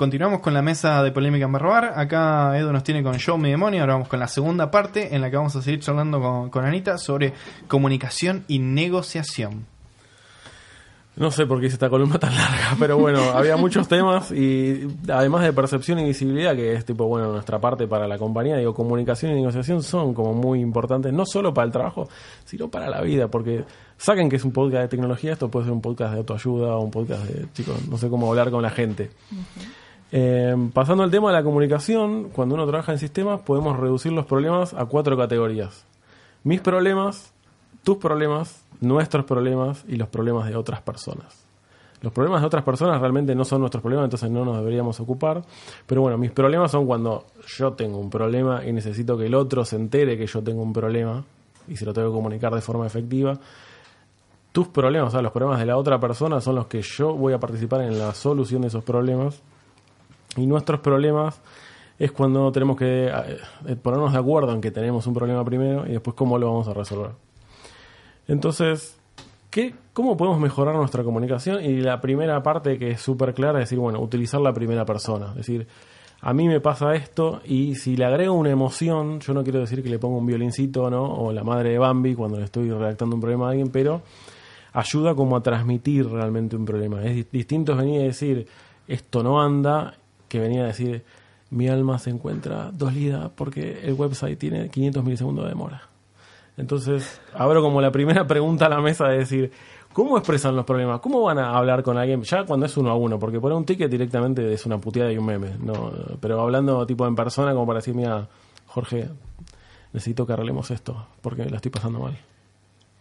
Continuamos con la mesa de polémica en Barrobar. Acá Edu nos tiene con Show Me Demonio. Ahora vamos con la segunda parte en la que vamos a seguir charlando con, con Anita sobre comunicación y negociación. No sé por qué hice esta columna tan larga, pero bueno, había muchos temas y además de percepción y visibilidad, que es tipo, bueno, nuestra parte para la compañía, digo, comunicación y negociación son como muy importantes, no solo para el trabajo, sino para la vida, porque saquen que es un podcast de tecnología, esto puede ser un podcast de autoayuda o un podcast de, chicos, no sé cómo hablar con la gente. Eh, pasando al tema de la comunicación, cuando uno trabaja en sistemas, podemos reducir los problemas a cuatro categorías. Mis problemas, tus problemas, nuestros problemas y los problemas de otras personas. Los problemas de otras personas realmente no son nuestros problemas, entonces no nos deberíamos ocupar. Pero bueno, mis problemas son cuando yo tengo un problema y necesito que el otro se entere que yo tengo un problema y se lo tengo que comunicar de forma efectiva. Tus problemas, o sea, los problemas de la otra persona son los que yo voy a participar en la solución de esos problemas. Y nuestros problemas es cuando tenemos que eh, ponernos de acuerdo en que tenemos un problema primero y después cómo lo vamos a resolver. Entonces, ¿qué, ¿cómo podemos mejorar nuestra comunicación? Y la primera parte que es súper clara es decir, bueno, utilizar la primera persona. Es decir, a mí me pasa esto y si le agrego una emoción, yo no quiero decir que le ponga un violincito, ¿no? O la madre de Bambi cuando le estoy redactando un problema a alguien, pero ayuda como a transmitir realmente un problema. Es distinto venir a decir, esto no anda, que venía a decir, mi alma se encuentra dolida porque el website tiene 500 milisegundos de demora. Entonces, abro como la primera pregunta a la mesa de decir, ¿cómo expresan los problemas? ¿Cómo van a hablar con alguien? Ya cuando es uno a uno, porque poner un ticket directamente es una puteada y un meme. No, pero hablando tipo en persona, como para decir, mira, Jorge, necesito que arreglemos esto, porque la estoy pasando mal.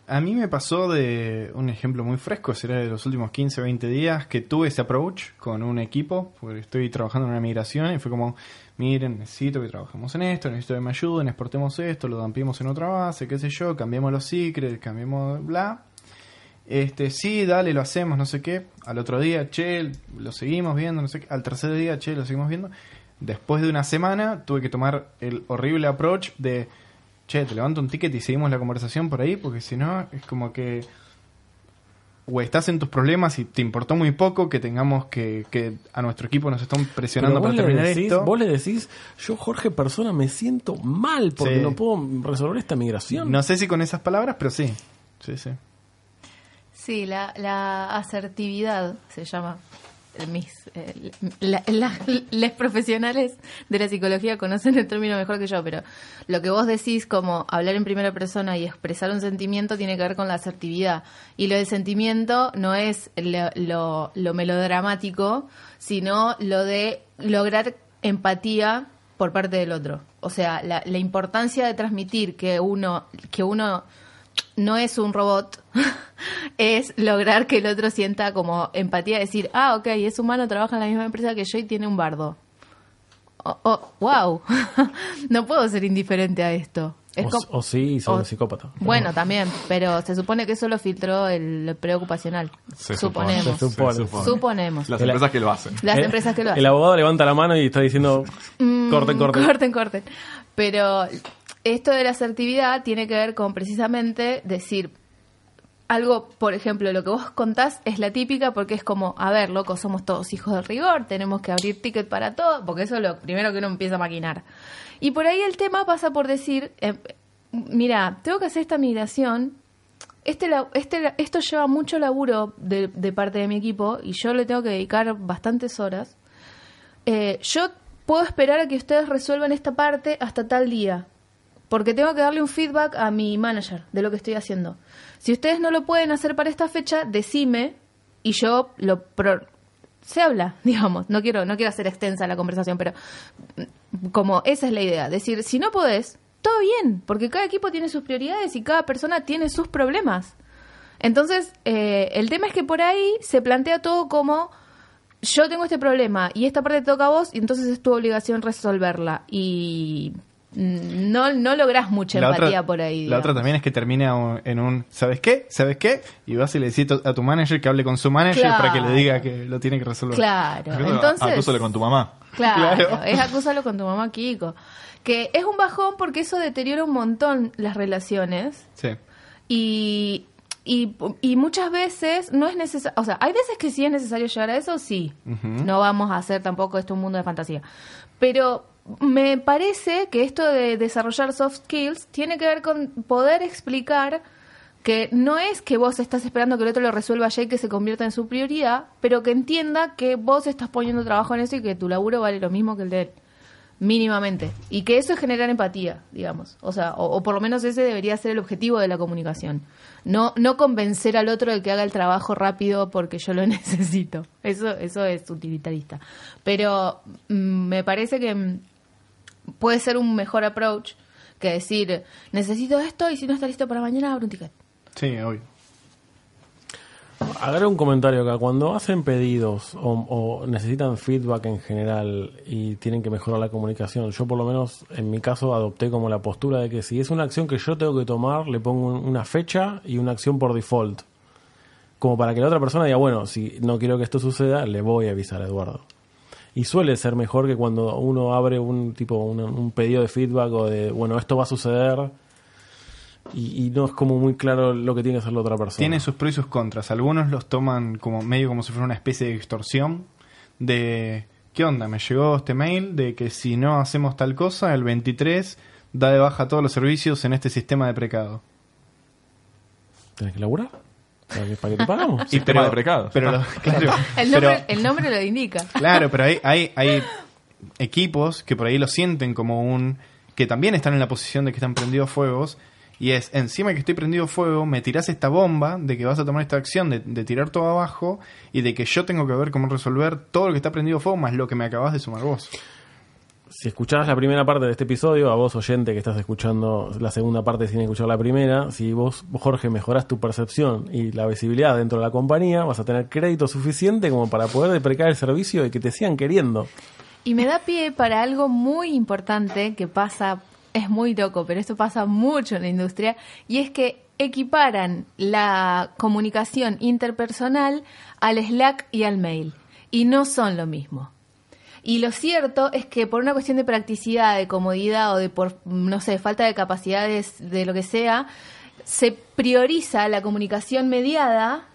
A mí me pasó de un ejemplo muy fresco, será de los últimos 15 o 20 días, que tuve ese approach con un equipo, porque estoy trabajando en una migración y fue como, miren, necesito que trabajemos en esto, necesito que me ayuden, exportemos esto, lo dampiemos en otra base, qué sé yo, cambiemos los secrets, cambiemos bla. Este, sí, dale, lo hacemos, no sé qué. Al otro día, che, lo seguimos viendo, no sé qué. Al tercer día, che, lo seguimos viendo. Después de una semana, tuve que tomar el horrible approach de che, te levanto un ticket y seguimos la conversación por ahí, porque si no, es como que o estás en tus problemas y te importó muy poco que tengamos que, que a nuestro equipo nos están presionando para terminar esto. Vos le decís, yo Jorge persona me siento mal porque no puedo resolver esta migración. No sé si con esas palabras, pero sí. Sí, sí. Sí, la, la asertividad se llama mis eh, profesionales de la psicología conocen el término mejor que yo, pero lo que vos decís como hablar en primera persona y expresar un sentimiento tiene que ver con la asertividad. Y lo de sentimiento no es lo, lo, melodramático, sino lo de lograr empatía por parte del otro. O sea, la, la importancia de transmitir que uno, que uno no es un robot, es lograr que el otro sienta como empatía, decir, ah, ok, es humano, trabaja en la misma empresa que yo y tiene un bardo. Oh, oh wow, no puedo ser indiferente a esto. o, sí, soy un psicópata. Bueno, también, pero se supone que eso lo filtró el preocupacional. Suponemos. Suponemos. Las empresas que lo hacen. Las eh, empresas que lo hacen. El abogado levanta la mano y está diciendo, mm, corten, corten. Corten, corten. Pero esto de la asertividad tiene que ver con precisamente decir algo, por ejemplo, lo que vos contás es la típica porque es como, a ver, loco, somos todos hijos del rigor, tenemos que abrir ticket para todo, porque eso es lo primero que uno empieza a maquinar. Y por ahí el tema pasa por decir, eh, mira, tengo que hacer esta migración, este, este, esto lleva mucho laburo de, parte de mi equipo y yo le tengo que dedicar bastantes horas. Eh, yo puedo esperar a que ustedes resuelvan esta parte hasta tal día porque tengo que darle un feedback a mi manager de lo que estoy haciendo. Si ustedes no lo pueden hacer para esta fecha, decime y yo lo se habla, digamos. No quiero no quiero hacer extensa la conversación, pero mm, como esa es la idea, decir, si no podés, todo bien, porque cada equipo tiene sus prioridades y cada persona tiene sus problemas. Entonces, eh, el tema es que por ahí se plantea todo como yo tengo este problema y esta parte te toca a vos y entonces es tu obligación resolverla. Y no, no lográs mucha La empatía otra, por ahí. la digamos. otra también es que termina en un ¿sabes qué? ¿sabes qué? Y vas y le decís a tu manager que hable con su manager Claro. para que le diga que lo tiene que resolver. Claro, Acúsalo- entonces... acúsalo con tu mamá. Claro, Claro. es acúsalo con tu mamá, Kiko. Que es un bajón porque eso deteriora un montón las relaciones Sí. y, y, y muchas veces no es necesario, o sea, hay veces que sí es necesario llegar a eso, sí. No vamos a hacer tampoco esto un mundo de fantasía. Pero me parece que esto de desarrollar soft skills tiene que ver con poder explicar que no es que vos estás esperando que el otro lo resuelva ya y que se convierta en su prioridad, pero que entienda que vos estás poniendo trabajo en eso y que tu laburo vale lo mismo que el de él. Mínimamente. Y que eso es generar empatía, digamos. O sea, o, por lo menos ese debería ser el objetivo de la comunicación. No, no convencer al otro de que haga el trabajo rápido porque yo lo necesito. Eso, eso es utilitarista. Pero mm, me parece que mm, puede ser un mejor approach que decir, necesito esto y si no está listo para mañana, abro un ticket. Sí, obvio. Agarra un comentario acá. Cuando hacen pedidos o, necesitan feedback en general y tienen que mejorar la comunicación, yo por lo menos en mi caso adopté como la postura de que si es una acción que yo tengo que tomar, le pongo un- una fecha y una acción por default. Como para que la otra persona diga, bueno, si no quiero que esto suceda, le voy a avisar a Eduardo. Y suele ser mejor que cuando uno abre un tipo un pedido de feedback o de, bueno, esto va a suceder y, y no es como muy claro lo que tiene que hacer la otra persona. Tiene sus pros y sus contras. Algunos los toman como medio como si fuera una especie de extorsión de ¿qué onda? Me llegó este mail de que si no hacemos tal cosa, el 23 da de baja todos los servicios en este sistema de precado. ¿Tenés que laburar? ¿Para qué, para qué te pagamos? Sistema de precados. Pero lo- claro, El pero- nombre, el nombre lo indica. Claro, pero hay, hay, hay equipos que por ahí lo sienten como un... que también están en la posición de que están prendidos fuegos. Y es, encima que estoy prendido fuego, me tirás esta bomba de que vas a tomar esta acción de, de tirar todo abajo y de que yo tengo que ver cómo resolver todo lo que está prendido fuego más lo que me acabas de sumar vos. Si escuchás la primera parte de este episodio, a vos oyente que estás escuchando la segunda parte sin escuchar la primera, si vos, Jorge, mejorás tu percepción y la visibilidad dentro de la compañía, vas a tener crédito suficiente como para poder deprecar el servicio y que te sigan queriendo. Y me da pie para algo muy importante que pasa, es muy loco, pero esto pasa mucho en la industria, y es que equiparan la comunicación interpersonal al Slack y al mail, y no son lo mismo. Y lo cierto es que por una cuestión de practicidad, de comodidad o de por, no sé, falta de capacidades de lo que sea, se prioriza la comunicación mediada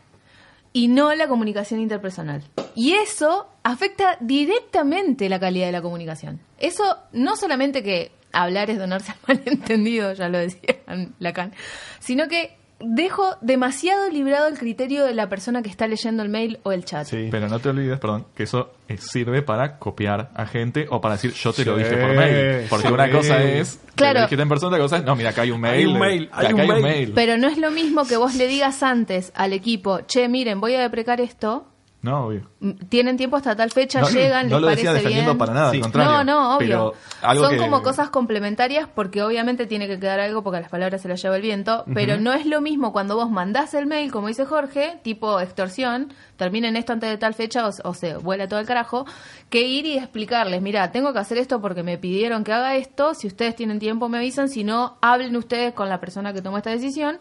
y no la comunicación interpersonal. Y eso afecta directamente la calidad de la comunicación. Eso no solamente que hablar es donarse al malentendido, ya lo decía Lacan, sino que dejo demasiado librado el criterio de la persona que está leyendo el mail o el chat. Sí. Pero no te olvides, perdón, que eso eh, sirve para copiar a gente o para decir yo te lo dije por mail. Porque sí. una cosa es Claro. que lo dijiste en persona, otra cosa es no, mira, acá hay un mail. Hay un mail, hay acá un hay un mail. mail. Pero no es lo mismo que vos le digas antes al equipo, che, miren, voy a deprecar esto, No, obvio. mm, tienen tiempo hasta tal fecha, no, llegan, no les lo parece decía defendiendo bien. para nada, Sí. al contrario. No, no, obvio. Pero algo Son que- como cosas complementarias porque obviamente tiene que quedar algo porque a las palabras se las lleva el viento, pero no es lo mismo cuando vos mandás el mail, como dice Jorge, tipo extorsión, terminen esto antes de tal fecha o, o se vuela todo el carajo, que ir y explicarles, mira, tengo que hacer esto porque me pidieron que haga esto, si ustedes tienen tiempo me avisan, si no, hablen ustedes con la persona que tomó esta decisión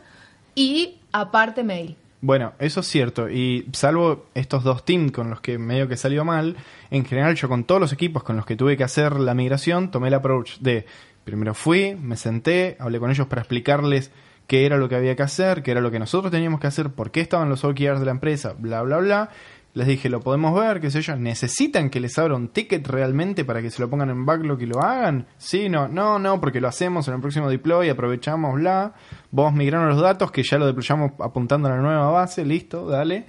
y aparte mail. Bueno, eso es cierto. Y salvo estos dos teams con los que medio que salió mal, en general yo con todos los equipos con los que tuve que hacer la migración, tomé el approach de primero fui, me senté, hablé con ellos para explicarles qué era lo que había que hacer, qué era lo que nosotros teníamos que hacer, por qué estaban los OKRs de la empresa, bla, bla, bla. Les dije, lo podemos ver, qué sé yo, necesitan que les abra un ticket realmente para que se lo pongan en backlog y lo hagan. Sí, no, no, no, porque lo hacemos en el próximo deploy, aprovechamos, bla. Vos migraron los datos que ya lo deployamos apuntando a la nueva base, listo, dale.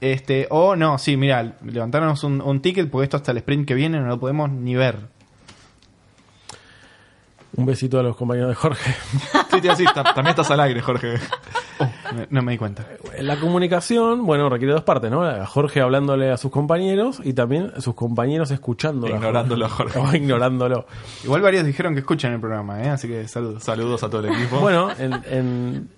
Este, o no, sí, mira, levantarnos un, un ticket porque esto hasta el sprint que viene no lo podemos ni ver. Un besito a los compañeros de Jorge. Sí, tío, sí, ta- también estás al aire, Jorge. No me di cuenta. La comunicación, bueno, requiere dos partes, ¿no? A Jorge hablándole a sus compañeros y también a sus compañeros escuchándolo. Ignorándolo a Jorge. O ignorándolo. Igual varios dijeron que escuchan el programa, ¿eh? así que saludos. Saludos a todo el equipo. Bueno, en, en-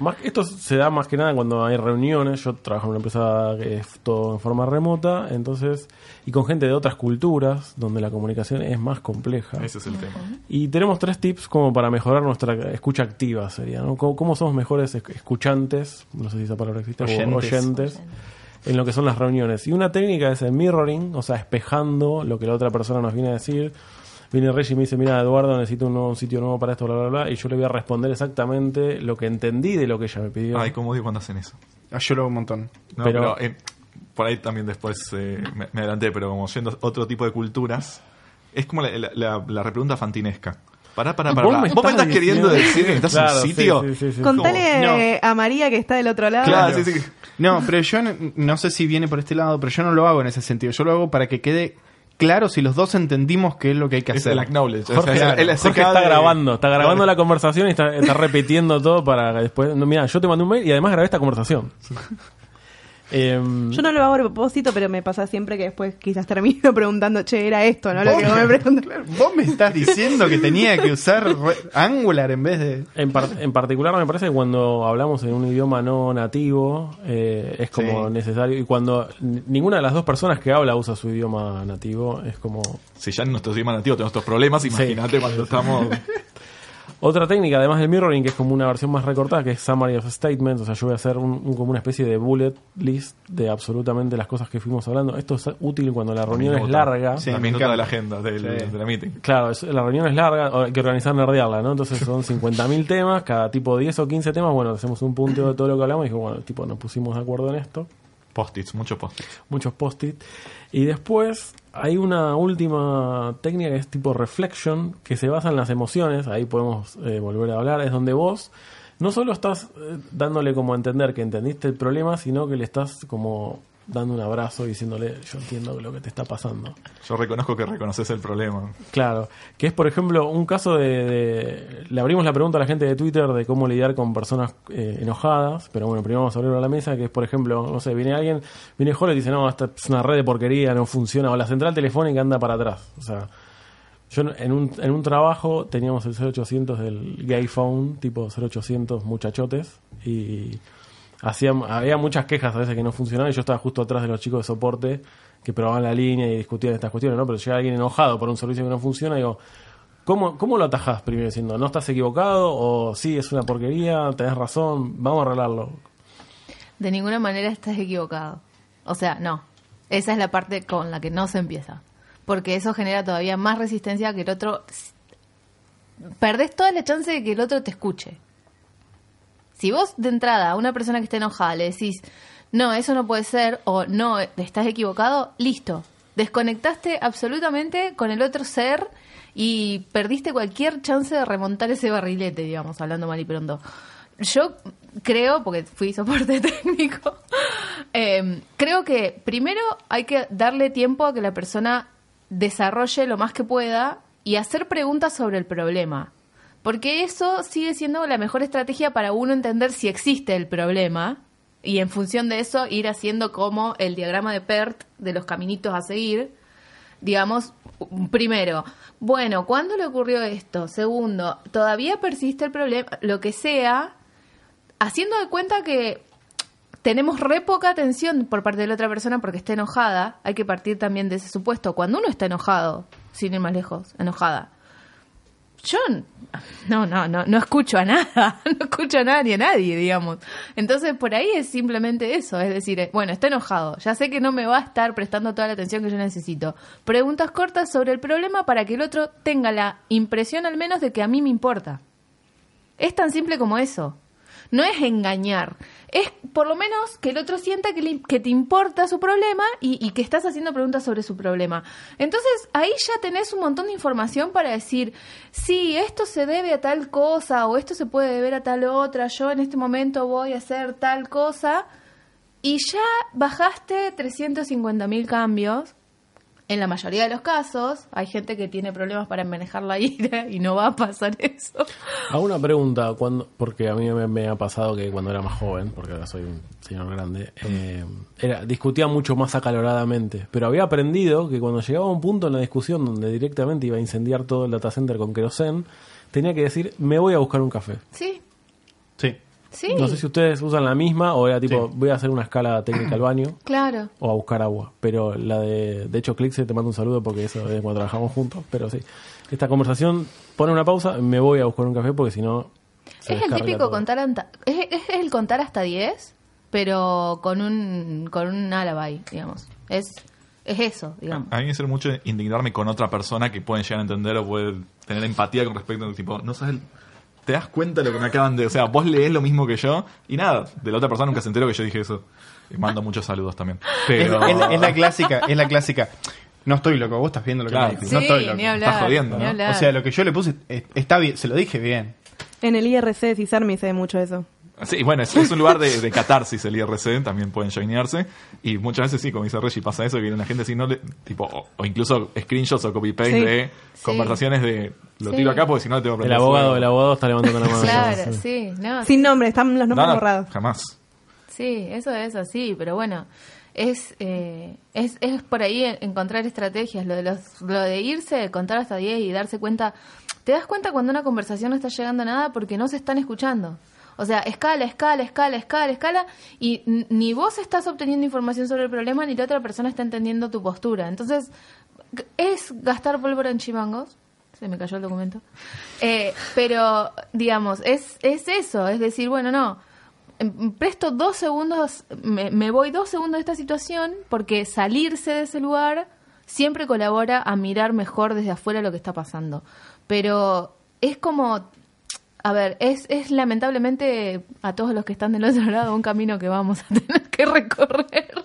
Más, esto se da más que nada cuando hay reuniones. Yo trabajo en una empresa que es todo en forma remota, entonces, y con gente de otras culturas, donde la comunicación es más compleja. Ese es el tema. Y tenemos tres tips como para mejorar nuestra escucha activa, sería, ¿no? ¿Cómo, cómo somos mejores esc- escuchantes? No sé si esa palabra existe, o Oyentes. oyentes, en lo que son las reuniones. Y una técnica es el mirroring, o sea, espejando lo que la otra persona nos viene a decir. Viene Reggie y me dice, mira, Eduardo, necesito un, nuevo, un sitio nuevo para esto, bla, bla, bla. Y yo le voy a responder exactamente lo que entendí de lo que ella me pidió. Ay, cómo odio cuando hacen eso. Ah, yo lo hago un montón. No, Pero- pero, eh, por ahí también después eh, me, me adelanté, pero como yendo a otro tipo de culturas, es como la, la, la- la repregunta fantinesca. Pará, pará, pará. Vos pará. me ¿Vos me estás estás queriendo decir que estás en Claro, un sitio? sí, sí, sí. Contale No. a María que está del otro lado. Claro, sí, sí. No, pero yo no sé si viene por este lado, pero yo no lo hago en ese sentido. Yo lo hago para que quede claro si los dos entendimos qué es lo que hay que Es hacer. el acknowledge. Jorge, o sea, está de- grabando, está grabando Claro. la conversación y está, está repitiendo todo para que después. No, mira, yo te mandé un mail y además grabé esta conversación. Em, Yo no lo hago a propósito, pero me pasa siempre que después quizás termino preguntando, che, era esto, ¿no? Lo que vos me preguntaste. Vos me estás diciendo que tenía que usar Angular en vez de... En, par- en particular me parece que cuando hablamos en un idioma no nativo eh, es como Sí. necesario y cuando ninguna de las dos personas que habla usa su idioma nativo es como Si ya en nuestro idioma nativo tenemos estos problemas, imagínate cuando estamos... otra técnica además del mirroring que es como una versión más recortada que es summary of statements o sea yo voy a hacer un, un- como una especie de bullet list de absolutamente las cosas que fuimos hablando esto es útil cuando la reunión es larga Sí, la me minuta encanta. de la agenda del, Sí. de la meeting. Claro, es- la reunión es larga, hay que organizar nerdearla, ¿no? Entonces son 50.000 temas, cada tipo 10 o 15 temas, bueno, hacemos un punteo de todo lo que hablamos y dijo, bueno, tipo, nos pusimos de acuerdo en esto, Post-its, muchos post-its. muchos post-it. Y después hay una última técnica que es tipo reflection, que se basa en las emociones, ahí podemos eh, volver a hablar, es donde vos no solo estás eh, dándole como a entender que entendiste el problema, sino que le estás como dando un abrazo y diciéndole, yo entiendo lo que te está pasando. Yo reconozco que reconoces el problema. Claro, que es por ejemplo un caso de, de- Le abrimos la pregunta a la gente de Twitter de cómo lidiar con personas eh, enojadas, pero bueno, primero vamos a abrirlo a la mesa, que es por ejemplo, no sé, viene alguien, viene Jorge y dice, no, esta es una red de porquería, no funciona, o la central telefónica anda para atrás. O sea, yo en un, en un trabajo teníamos el 0800 del gay phone, tipo 0800 muchachotes, y hacían, había muchas quejas a veces que no funcionaban y yo estaba justo atrás de los chicos de soporte que probaban la línea y discutían estas cuestiones, ¿no? Pero llega alguien enojado por un servicio que no funciona y digo, ¿cómo, cómo lo atajás primero diciendo, no estás equivocado o sí, es una porquería, tenés razón, vamos a arreglarlo? De ninguna manera estás equivocado. O sea, no. Esa es la parte con la que no se empieza. Porque eso genera todavía más resistencia que el otro. Perdés toda la chance de que el otro te escuche. Si vos de entrada a una persona que esté enojada le decís, no, eso no puede ser, o no, estás equivocado, listo. Desconectaste absolutamente con el otro ser y perdiste cualquier chance de remontar ese barrilete, digamos, hablando mal y pronto. Yo creo, porque fui soporte técnico, eh, creo que primero hay que darle tiempo a que la persona desarrolle lo más que pueda y hacer preguntas sobre el problema. Porque eso sigue siendo la mejor estrategia para uno entender si existe el problema y en función de eso ir haciendo como el diagrama de PERT de los caminitos a seguir. Digamos, primero, bueno, ¿cuándo le ocurrió esto? Segundo, ¿todavía persiste el problema? Lo que sea, haciendo de cuenta que tenemos re poca atención por parte de la otra persona porque está enojada, hay que partir también de ese supuesto. Cuando uno está enojado, sin ir más lejos, enojada, yo no, no, no, no escucho a nada, no escucho a nada ni a nadie, digamos. Entonces por ahí es simplemente eso, es decir, eh, bueno, está enojado, ya sé que no me va a estar prestando toda la atención que yo necesito. Preguntas cortas sobre el problema para que el otro tenga la impresión al menos de que a mí me importa. Es tan simple como eso. No es engañar, es por lo menos que el otro sienta que, le- que te importa su problema y, que estás haciendo preguntas sobre su problema. Entonces ahí ya tenés un montón de información para decir, sí, esto se debe a tal cosa o esto se puede deber a tal otra, yo en este momento voy a hacer tal cosa y ya bajaste 350 mil cambios. En la mayoría de los casos hay gente que tiene problemas para manejar la ira y no va a pasar eso. Hago una pregunta, cuando, porque a mí me, me ha pasado que cuando era más joven, porque ahora soy un señor grande, eh, era, discutía mucho más acaloradamente, pero había aprendido que cuando llegaba a un punto en la discusión donde directamente iba a incendiar todo el data center con querosén, tenía que decir, me voy a buscar un café. Sí, Sí. No sé si ustedes usan la misma o era tipo, Sí. voy a hacer una escala técnica al baño Claro. o a buscar agua. Pero la de, de hecho, Clixe te mando un saludo porque eso es cuando trabajamos juntos. Pero sí, esta conversación pone una pausa, me voy a buscar un café porque si no. Es el típico todo. contar anta- es, es el contar hasta 10, pero con un con un alibi, digamos. Es es eso, digamos. A mí me sirve mucho indignarme con otra persona que pueden llegar a entender o puede tener empatía con respecto a tipo, no sabes, te das cuenta de lo que me acaban de, o sea, vos lees lo mismo que yo y nada, de la otra persona nunca se enteró que yo dije eso. Y mando muchos saludos también. Es, Pero es la, es la clásica, es la clásica. No estoy loco, vos estás viendo lo que Claro. me dices. Sí, No estoy loco. ni hablar. Estás jodiendo, ni ¿no? hablar. O sea, lo que yo le puse eh, está bien, se lo dije bien. En el IRC de Cisarmi se ve mucho eso. Sí, bueno, es, es un lugar de, de catarsis el IRC, también pueden joinearse. Y muchas veces sí, como dice Reggie, pasa eso, que viene la gente así, no le, tipo, o, o incluso screenshots o copy-paste Sí. de conversaciones de, lo Sí. tiro acá porque si no le tengo que El abogado, el abogado está levantando la mano. Claro, Sí. sí, no, Sin nombre, están los No, nombres no, borrados. jamás. Sí, eso es así, pero bueno, es, eh, es, es por ahí en- encontrar estrategias, lo de, los, lo de irse, contar hasta 10 y darse cuenta. Te das cuenta cuando una conversación no está llegando a nada porque no se están escuchando. O sea, escala, escala, escala, escala, escala, y ni vos estás obteniendo información sobre el problema ni la otra persona está entendiendo tu postura. Entonces, es gastar pólvora en chimangos. Se me cayó el documento. Eh, pero, digamos, es, es eso, es decir, bueno, no, em, presto dos segundos, me voy dos segundos de esta situación porque salirse de ese lugar siempre colabora a mirar mejor desde afuera lo que está pasando. Pero es como, a ver, es, es lamentablemente a todos los que están del otro lado un camino que vamos a tener que recorrer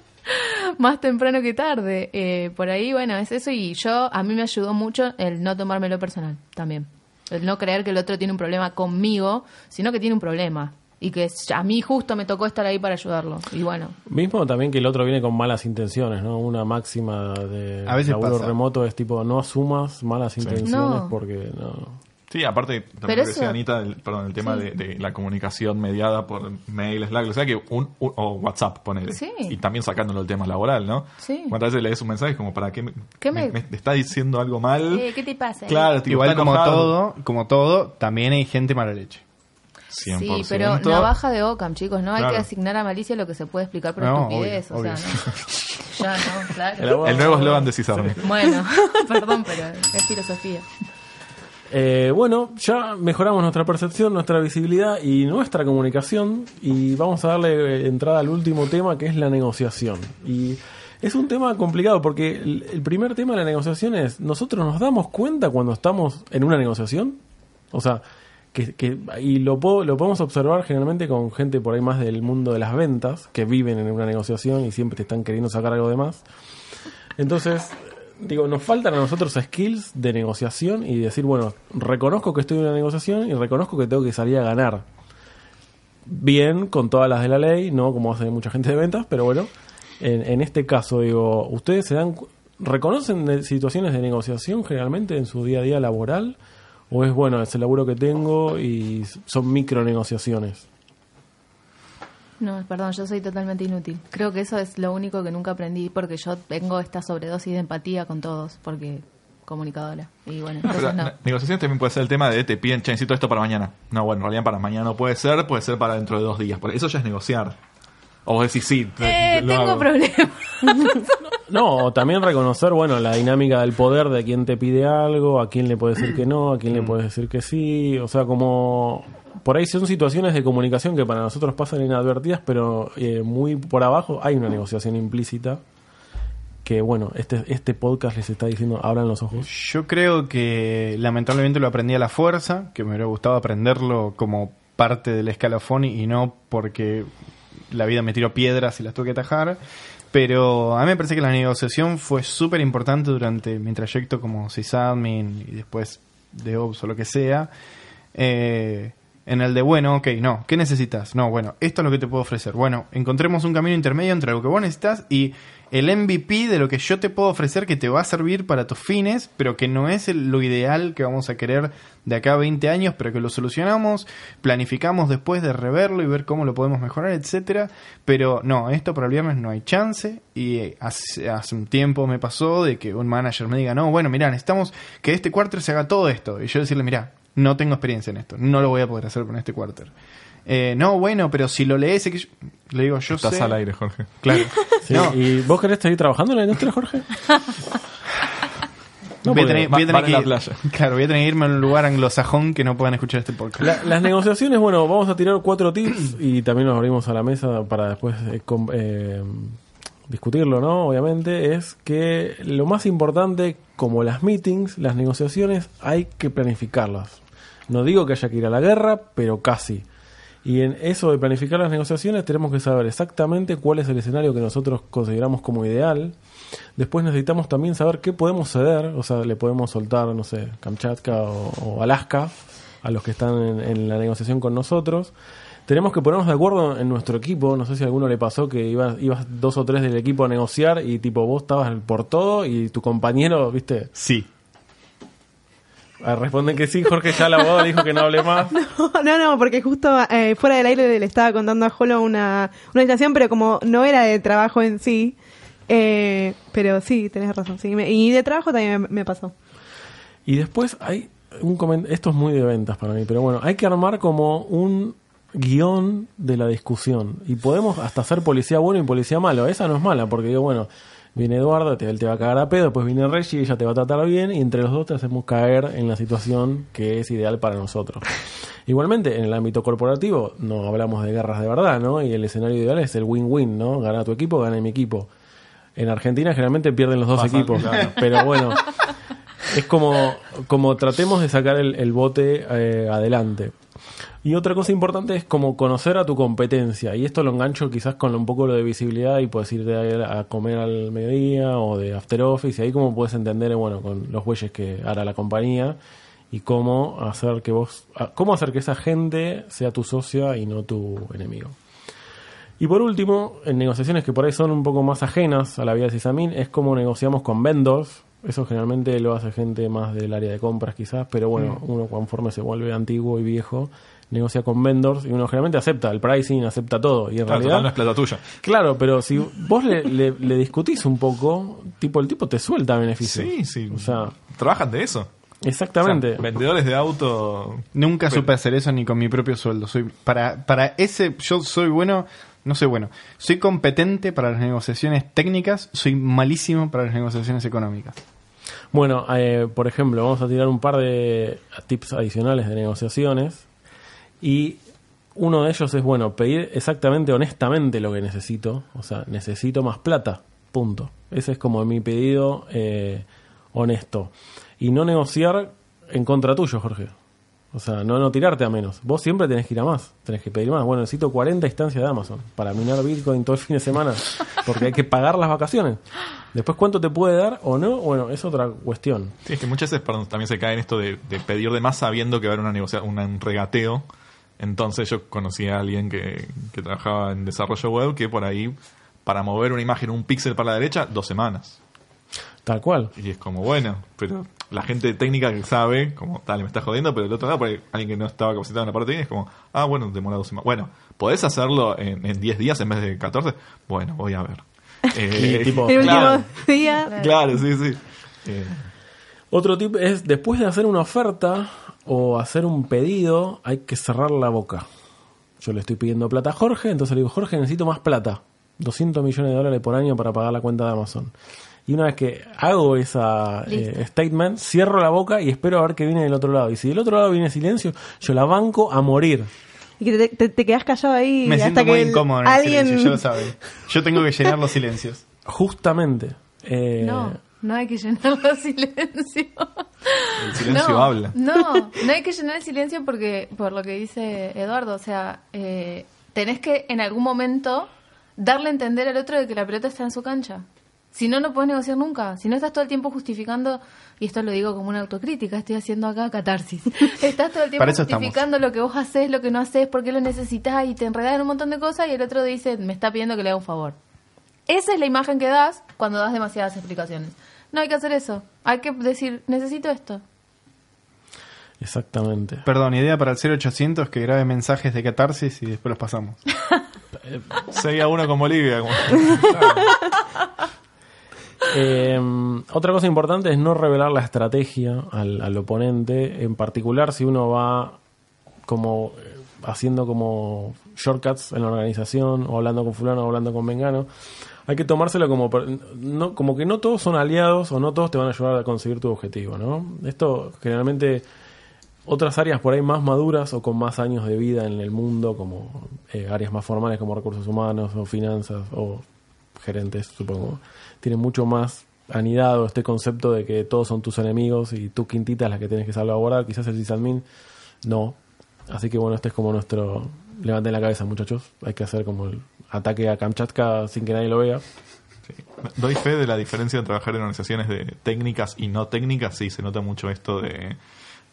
más temprano que tarde. Eh, por ahí, bueno, es eso y yo, a mí me ayudó mucho el no tomármelo personal también. El no creer que el otro tiene un problema conmigo, sino que tiene un problema. Y que a mí justo me tocó estar ahí para ayudarlo. Y bueno, Mismo también que el otro viene con malas intenciones, ¿no? Una máxima de A veces laburo pasa. remoto es tipo, no asumas malas intenciones No. porque no... Sí, aparte, también Pero lo que decía eso- Anita, el, perdón, el tema Sí. de, de la comunicación mediada por mail, Slack, o sea que un, un- o WhatsApp, ponele. Sí. Y también sacándolo el tema laboral, ¿no? Sí. ¿Cuántas veces lees un mensaje como para qué me, ¿Qué me- me- me está diciendo algo mal? Eh, ¿qué te pasa? Claro, tipo, Igual como enojado. todo, como todo, también hay gente mala leche. 100%. Sí, pero navaja de Ocam, chicos, no hay que asignar a malicia lo que se puede explicar por No, estupidez, obvio, o sea, no. Ya, no, claro. El nuevo eslogan de Cisarme. Bueno, perdón, pero es filosofía. Eh, bueno, ya mejoramos nuestra percepción, nuestra visibilidad y nuestra comunicación y vamos a darle eh, entrada al último tema que es la negociación. Y es un tema complicado porque el, primer tema de la negociación es, ¿nosotros nos damos cuenta cuando estamos en una negociación? O sea, que, y lo, puedo- lo podemos observar generalmente con gente por ahí más del mundo de las ventas, que viven en una negociación y siempre te están queriendo sacar algo de más. Entonces, digo, nos faltan a nosotros skills de negociación y decir, bueno, reconozco que estoy en una negociación y reconozco que tengo que salir a ganar. Bien, con todas las de la ley, no como hace mucha gente de ventas, pero bueno, en, en este caso, digo, ¿ustedes se dan, reconocen de- situaciones de negociación generalmente en su día a día laboral? ¿O es, bueno, es el laburo que tengo y son micro negociaciones? No, perdón, yo soy totalmente inútil. Creo que eso es lo único que nunca aprendí porque yo tengo esta sobredosis de empatía con todos, porque comunicadora. Y bueno, entonces no. ne- negociación también puede ser el tema de te piden, che, necesito esto para mañana. No, bueno, en realidad para mañana no puede ser, puede ser para dentro de dos días. Porque eso ya es negociar. O vos decís, sí, te- Eh, lo tengo hago. problemas. No, o también reconocer, bueno, la dinámica del poder de quién te pide algo, a quién le puedes decir que no, a quién le puedes decir que sí. O sea, como por ahí son situaciones de comunicación que para nosotros pasan inadvertidas, pero eh, muy por abajo hay una negociación implícita que, bueno, este, este podcast les está diciendo, abran los ojos. Yo creo que lamentablemente lo aprendí a la fuerza, que me hubiera gustado aprenderlo como parte del escalafón y no porque la vida me tiró piedras y las tuve que atajar. Pero a mí me parece que la negociación fue súper importante durante mi trayecto como sysadmin y después de Ops o lo que sea. Eh, en el de, bueno, ok, no, ¿qué necesitas? No, bueno, esto es lo que te puedo ofrecer. Bueno, encontremos un camino intermedio entre lo que vos necesitas y el MVP de lo que yo te puedo ofrecer que te va a servir para tus fines, pero que no es lo ideal que vamos a querer de acá a 20 años, pero que lo solucionamos, planificamos después de reverlo y ver cómo lo podemos mejorar, etcétera. Pero no, esto para el viernes no hay chance. Y eh, hace, hace un tiempo me pasó de que un manager me diga, no, bueno, mira, necesitamos que este quarter se haga todo esto. Y yo decirle, mira, no tengo experiencia en esto, no lo voy a poder hacer con este quarter. Eh, no, bueno, pero si lo lees, que yo- le digo, yo Estás sé. al aire, Jorge. Claro. Sí, No, ¿Y vos querés seguir trabajando en la industria, Jorge? No, voy a tener, voy a tener que ir-. Claro, voy a tener que irme a un lugar anglosajón que no puedan escuchar este podcast. La- las negociaciones, bueno, vamos a tirar cuatro tips y también los abrimos a la mesa para después eh, com- eh, discutirlo, ¿no? Obviamente, es que lo más importante, como las meetings, las negociaciones, hay que planificarlas. No digo que haya que ir a la guerra, pero casi. Y en eso de planificar las negociaciones tenemos que saber exactamente cuál es el escenario que nosotros consideramos como ideal. Después necesitamos también saber qué podemos ceder, o sea, le podemos soltar, no sé, Kamchatka o, Alaska a los que están en, en la negociación con nosotros. Tenemos que ponernos de acuerdo en nuestro equipo. No sé si a alguno le pasó que ibas, ibas dos o tres del equipo a negociar y tipo vos estabas por todo y tu compañero, viste, Sí. Ah, responden que sí, Jorge ya el abogado dijo que no hable más. No, no, porque justo eh, fuera del aire le estaba contando a Jolo una, una situación, pero como no era de trabajo en sí, eh, pero sí, tenés razón. Sí, me- y de trabajo también me, me pasó. Y después hay un comen- esto es muy de ventas para mí, pero bueno, hay que armar como un guion de la discusión. Y podemos hasta ser policía bueno y policía malo. Esa no es mala, porque digo, bueno, viene Eduardo, te, él te va a cagar a pedo, después viene Reggie, ella te va a tratar bien, y entre los dos te hacemos caer en la situación que es ideal para nosotros. Igualmente, en el ámbito corporativo, no hablamos de guerras de verdad, ¿no? Y el escenario ideal es el win-win, ¿no? Gana tu equipo, gana mi equipo. En Argentina generalmente pierden los dos Pasan, equipos, claro. pero bueno, es como, como tratemos de sacar el, el bote eh, adelante. Y otra cosa importante es como conocer a tu competencia. Y esto lo engancho quizás con un poco lo de visibilidad y puedes ir de a comer al mediodía o de after office. Y ahí como puedes entender, bueno, con los bueyes que hará la compañía y cómo hacer que vos, cómo hacer que esa gente sea tu socia y no tu enemigo. Y por último, en negociaciones que por ahí son un poco más ajenas a la vida de Sysamin, es como negociamos con vendors. Eso generalmente lo hace gente más del área de compras quizás, pero bueno, uno conforme se vuelve antiguo y viejo, negocia con vendors y uno generalmente acepta el pricing, acepta todo. Y en Claro, realidad... total, no es plata tuya. Claro, pero si vos le, le- le discutís un poco, tipo el tipo te suelta beneficios. Sí, sí. O sea, Trabajan de eso. exactamente. O sea, vendedores de auto. Nunca Pero- supe hacer eso ni con mi propio sueldo. Soy para para ese yo soy bueno, no soy bueno. Soy competente para las negociaciones técnicas, soy malísimo para las negociaciones económicas. Bueno, eh, por ejemplo, vamos a tirar un par de tips adicionales de negociaciones. Y uno de ellos es, bueno, pedir exactamente, honestamente lo que necesito. O sea, necesito más plata. Punto. Ese es como mi pedido eh, honesto. Y no negociar en contra tuyo, Jorge. O sea, no, no tirarte a menos. Vos siempre tenés que ir a más. Tenés que pedir más. Bueno, necesito 40 instancias de Amazon para minar Bitcoin todo el fin de semana. Porque hay que pagar las vacaciones. Después, ¿cuánto te puede dar o no? Bueno, es otra cuestión. Sí, es que muchas veces perdón, también se cae en esto de, de pedir de más sabiendo que va a haber una negocia una- un regateo. Entonces yo conocí a alguien que, que trabajaba en desarrollo web que por ahí, para mover una imagen un píxel para la derecha, dos semanas. Tal cual. Y es como, bueno, pero la gente técnica que sabe, como tal, me está jodiendo, pero del otro lado, por ahí, alguien que no estaba capacitado en la parte técnica, es como, ah, bueno, demora dos semanas. Bueno, ¿podés hacerlo en, en 10 días en vez de 14? Bueno, voy a ver. Eh, tipo, El claro, último día. claro, sí, sí. Eh, Otro tip es, después de hacer una oferta o hacer un pedido, hay que cerrar la boca. Yo le estoy pidiendo plata a Jorge, entonces le digo, Jorge, necesito más plata. 200 millones de dólares por año para pagar la cuenta de Amazon. Y una vez que hago esa eh, statement, cierro la boca y espero a ver qué viene del otro lado. Y si del otro lado viene silencio, yo la banco a morir. Y que te, te, te quedas callado ahí Me hasta siento que muy el- incómodo en el alguien... silencio, yo lo saben. Yo tengo que llenar los silencios. Justamente. Eh, No, no hay que llenar los silencios. el silencio no, habla. No, no hay que llenar el silencio porque, por lo que dice Eduardo, o sea, eh, tenés que en algún momento darle a entender al otro de que la pelota está en su cancha. Si no, no puedes negociar nunca. Si no estás todo el tiempo justificando, y esto lo digo como una autocrítica, estoy haciendo acá catarsis. Estás todo el tiempo estamos. justificando lo que vos haces, lo que no haces, por qué lo necesitas y te enredás en un montón de cosas y el otro dice, me está pidiendo que le haga un favor. Esa es la imagen que das cuando das demasiadas explicaciones. No hay que hacer eso. Hay que decir, necesito esto. Exactamente. Perdón, idea para el 0800 que grabe mensajes de catarsis y después los pasamos. 6 a 1 con Bolivia. como- Eh, otra cosa importante es no revelar la estrategia al, oponente, en particular si uno va como eh, haciendo como shortcuts en la organización, o hablando con fulano, o hablando con vengano. Hay que tomárselo como, no, como que no todos son aliados o no todos te van a ayudar a conseguir tu objetivo, ¿no? Esto generalmente otras áreas por ahí más maduras o con más años de vida en el mundo, como eh, áreas más formales como recursos humanos o finanzas o gerentes, supongo, tienen mucho más anidado este concepto de que todos son tus enemigos y tu quintita es la que tienes que salvaguardar. Quizás el sysadmin no. Así que bueno, este es como nuestro... Levanten la cabeza, muchachos. Hay que hacer como el ataque a Kamchatka sin que nadie lo vea. Doy fe de la diferencia de trabajar en organizaciones de técnicas y no técnicas. Sí, se nota mucho esto de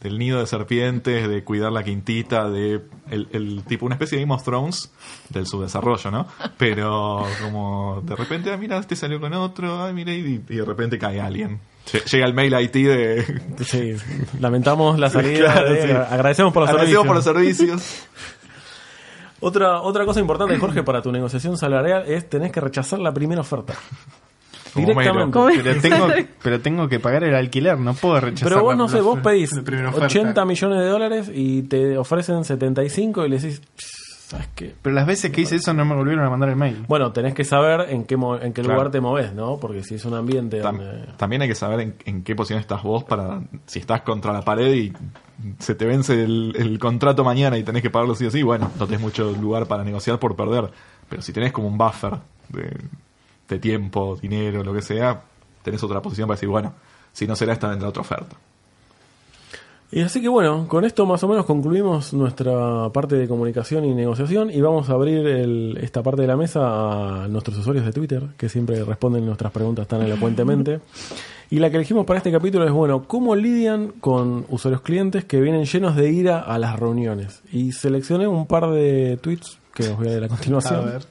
del nido de serpientes, de cuidar la quintita, de el, el tipo, una especie de Game of Thrones del subdesarrollo, ¿no? Pero como de repente, ah, mira, este salió con otro, ah, mira, y, y de repente cae alguien. Lle- Llega el mail IT de... Sí, lamentamos la salida. Claro, de- sí. Agradecemos por los Agradecemos servicios. por los servicios. Otra, otra cosa importante, Jorge, para tu negociación salarial es tenés que rechazar la primera oferta. Directamente. Pero tengo, pero tengo que pagar el alquiler, no puedo rechazar. Pero vos la- no sé, vos pedís la primera oferta. 80 millones de dólares y te ofrecen 75 y le decís, ¿sabes qué? Pero las veces que hice eso no me volvieron a mandar el mail. Bueno, tenés que saber en qué, mo- en qué Claro. lugar te moves, ¿no? Porque si es un ambiente Tam- donde... También hay que saber en, en qué posición estás vos para si estás contra la pared y se te vence el, el contrato mañana y tenés que pagarlo sí o sí, bueno, no tenés mucho lugar para negociar por perder. Pero si tenés como un buffer de, de tiempo, dinero, lo que sea, tenés otra posición para decir, bueno, si no será esta vendrá otra oferta. Y así que bueno, con esto más o menos concluimos nuestra parte de comunicación y negociación y vamos a abrir el- esta parte de la mesa a nuestros usuarios de Twitter, que siempre responden nuestras preguntas tan elocuentemente. Y la que elegimos para este capítulo es, bueno, ¿cómo lidian con usuarios clientes que vienen llenos de ira a las reuniones? Y seleccioné un par de tweets que os voy a leer a A continuación. ver.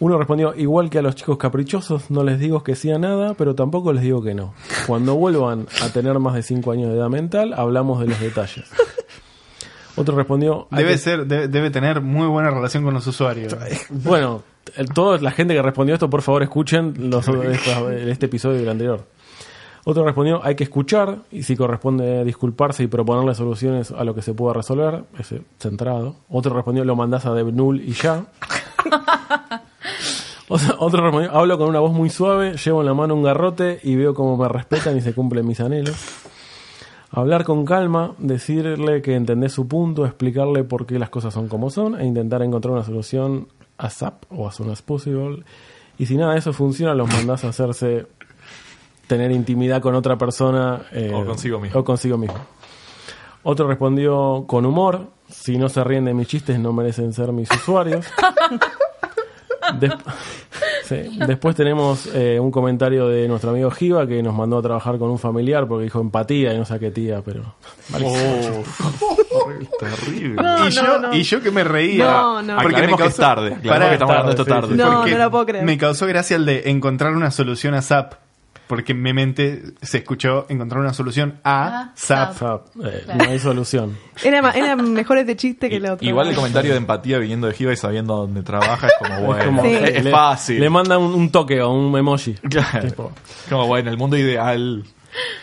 Uno respondió, igual que a los chicos caprichosos, no les digo que sí a nada, pero tampoco les digo que no. Cuando vuelvan a tener más de 5 años de edad mental, hablamos de los detalles. Otro respondió, "Hay Debe que- ser, debe, debe tener muy buena relación con los usuarios. bueno, el- toda la gente que respondió esto, por favor escuchen los, este episodio y el anterior. Otro respondió, hay que escuchar, y si corresponde disculparse y proponerle soluciones a lo que se pueda resolver, ese centrado. Otro respondió, lo mandás a DevNull y ya. Otro, respondió, hablo con una voz muy suave, llevo en la mano un garrote y veo cómo me respetan y se cumplen mis anhelos. Hablar con calma, decirle que entendés su punto, explicarle por qué las cosas son como son e intentar encontrar una solución ASAP o as soon as possible. Y si nada de eso funciona, los mandás a hacerse tener intimidad con otra persona eh, O consigo mismo. o consigo mismo. Otro respondió con humor, si no se ríen de mis chistes no merecen ser mis usuarios. Des- sí. Después tenemos eh, un comentario de nuestro amigo Giva que nos mandó a trabajar con un familiar porque dijo empatía y no saqué tía, pero... Terrible. No, y, yo, no, y yo que me reía. No, no. Porque me Aclaremos que es causó- tarde. Pará, que estamos hablando esto tarde, sí, No, porque no lo puedo creer. Me causó gracia el de encontrar una solución a SAP. Porque en mi mente se escuchó encontrar una solución a Ah. O sea, eh, Claro. No hay solución. Era, era mejor este chiste que el otro. Igual el comentario de empatía viniendo de Giva y sabiendo dónde trabaja es como bueno. Es como- Sí. es, es le- fácil. Le manda un, un toque o un emoji. Claro. Tipo, Como bueno, el mundo ideal. Hay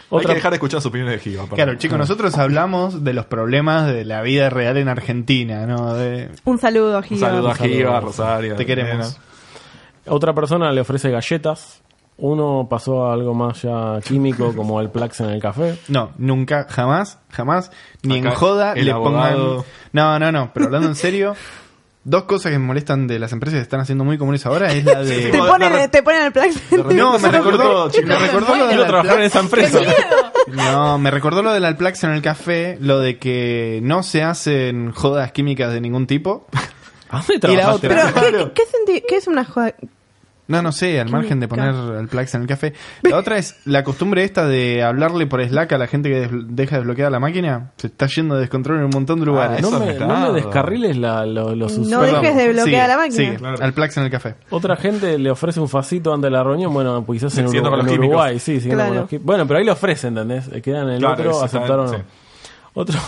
Otra- que dejar de escuchar sus opiniones de Giva. Claro, chicos, nosotros hablamos de los problemas de la vida real en Argentina, ¿no? De, Un saludo a Un Giga. saludo a Un. Giva, Rosario. te queremos. Otra persona le ofrece galletas. Uno pasó a algo más ya químico como el Plax en el café. No, nunca, jamás, jamás, ni en Acá, joda el le abogado. pongan... No, no, no, pero hablando en serio, dos cosas que me molestan de las empresas que están haciendo muy comunes ahora es la de... Te ponen, te ponen el plan. No, me recordó, me recordó lo de Quiero la trabajar en esa empresa. No, me recordó lo del Alplax en el café, lo de que no se hacen jodas químicas de ningún tipo. ¿A dónde la trabajaste? Pero, ¿qué, qué, qué es una joda? No, no sé, al margen de poner Alplax en el café. La otra es la costumbre esta de hablarle por Slack a la gente que deja desbloqueada la máquina. Se está yendo de descontrol en un montón de lugares. No me, no descarriles la- lo- los No usuarios. dejes de bloquear la máquina. Sigue, Claro. Alplax en el café. Otra gente le ofrece un facito antes de la reunión, bueno, pues quizás en, Urugu- con los en. Uruguay, sí, Claro. con los quí- Bueno, pero ahí le ofrecen, ¿entendés? Quedan en el Claro, otro, ese aceptar o no. sí. Otro,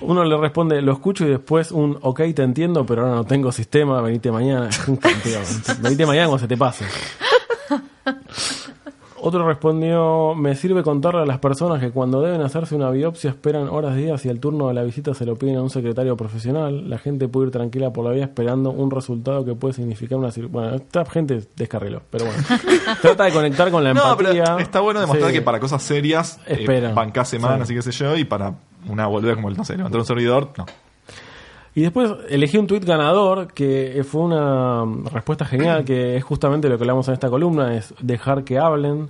uno le responde, lo escucho y después un, ok, te entiendo, pero ahora no tengo sistema, venite mañana. Venite mañana cuando se te pase. Otro respondió, me sirve contarle a las personas que cuando deben hacerse una biopsia esperan horas, días y el turno de la visita se lo piden a un secretario profesional. La gente puede ir tranquila por la vida esperando un resultado que puede significar una cirugía. Bueno, esta gente descarriló, pero bueno. Trata de conectar con la No, empatía. pero está bueno demostrar Sí. que para cosas serias eh, Espera. bancás semanas Sí. y qué sé yo, y para una boludez como el, no sé, levantar un servidor, no. Y después elegí un tuit ganador que fue una respuesta genial, que es justamente lo que hablamos en esta columna, es dejar que hablen,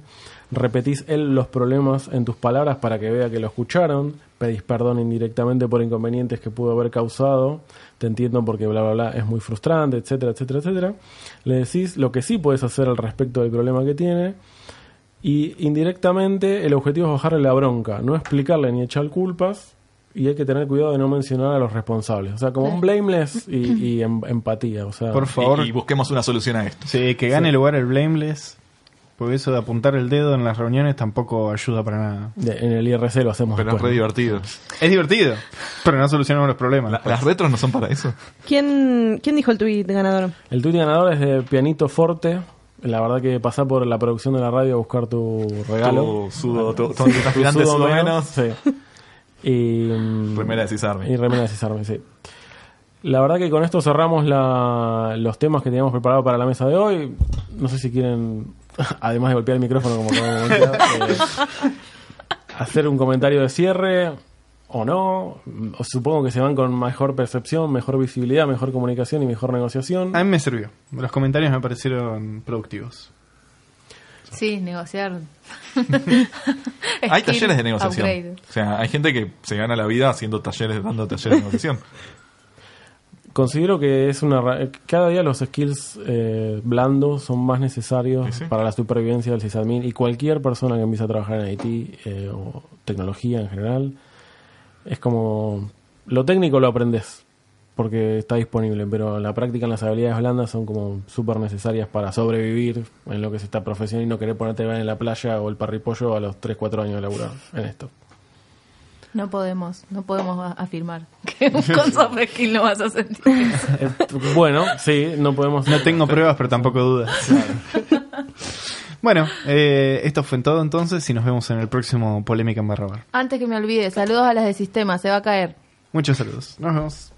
repetís él los problemas en tus palabras para que vea que lo escucharon, pedís perdón indirectamente por inconvenientes que pudo haber causado, te entiendo porque bla bla bla es muy frustrante, etcétera, etcétera, etcétera. Le decís lo que sí puedes hacer al respecto del problema que tiene. Y indirectamente el objetivo es bajarle la bronca, no explicarle ni echar culpas, y hay que tener cuidado de no mencionar a los responsables. O sea, como un blameless y, y em- empatía. O sea, Por favor. Y, y busquemos una solución a esto. Sí, que gane lugar el blameless. Porque eso de apuntar el dedo en las reuniones tampoco ayuda para nada. de- en el IRC lo hacemos Pero es re divertido. Es divertido, pero no solucionamos los problemas. La- las retros no son para eso. ¿Quién, ¿Quién dijo el tweet ganador? El tuit ganador es de Pianito Forte. La verdad que pasá por la producción de la radio a buscar tu regalo. Tu sudo, tu- tu Sí, transpirante sudo sudo menos, menos. sí. Y, Remera de Cisarme. Y remera de Cisarme, sí. La verdad que con esto cerramos la- los temas que teníamos preparados para la mesa de hoy. No sé si quieren, además de golpear el micrófono como eh, hacer un comentario de cierre o no. O supongo que se van con mejor percepción, mejor visibilidad, mejor comunicación y mejor negociación. A mí me sirvió. Los comentarios me parecieron productivos. Sí, negociar. Hay talleres de negociación. upgrade. O sea, hay gente que se gana la vida haciendo talleres, dando talleres de negociación. Considero que es una ra- cada día los skills eh, blandos son más necesarios Sí, para la supervivencia del sysadmin y cualquier persona que empieza a trabajar en IT eh, o tecnología en general es como lo técnico lo aprendes porque está disponible, pero la práctica en las habilidades blandas son como súper necesarias para sobrevivir en lo que es esta profesión y no querer ponerte en la playa o el parripollo a los 3, 4 años de laburar en esto. No podemos, no podemos afirmar que con soft skill no vas a sentir eso. Bueno, sí, no podemos... No tengo pruebas, pero tampoco dudas. Bueno, eh, esto fue todo entonces y nos vemos en el próximo Polémica en Barra Bar. Antes que me olvide, saludos a las de sistema, se va a caer. Muchos saludos. Nos vemos.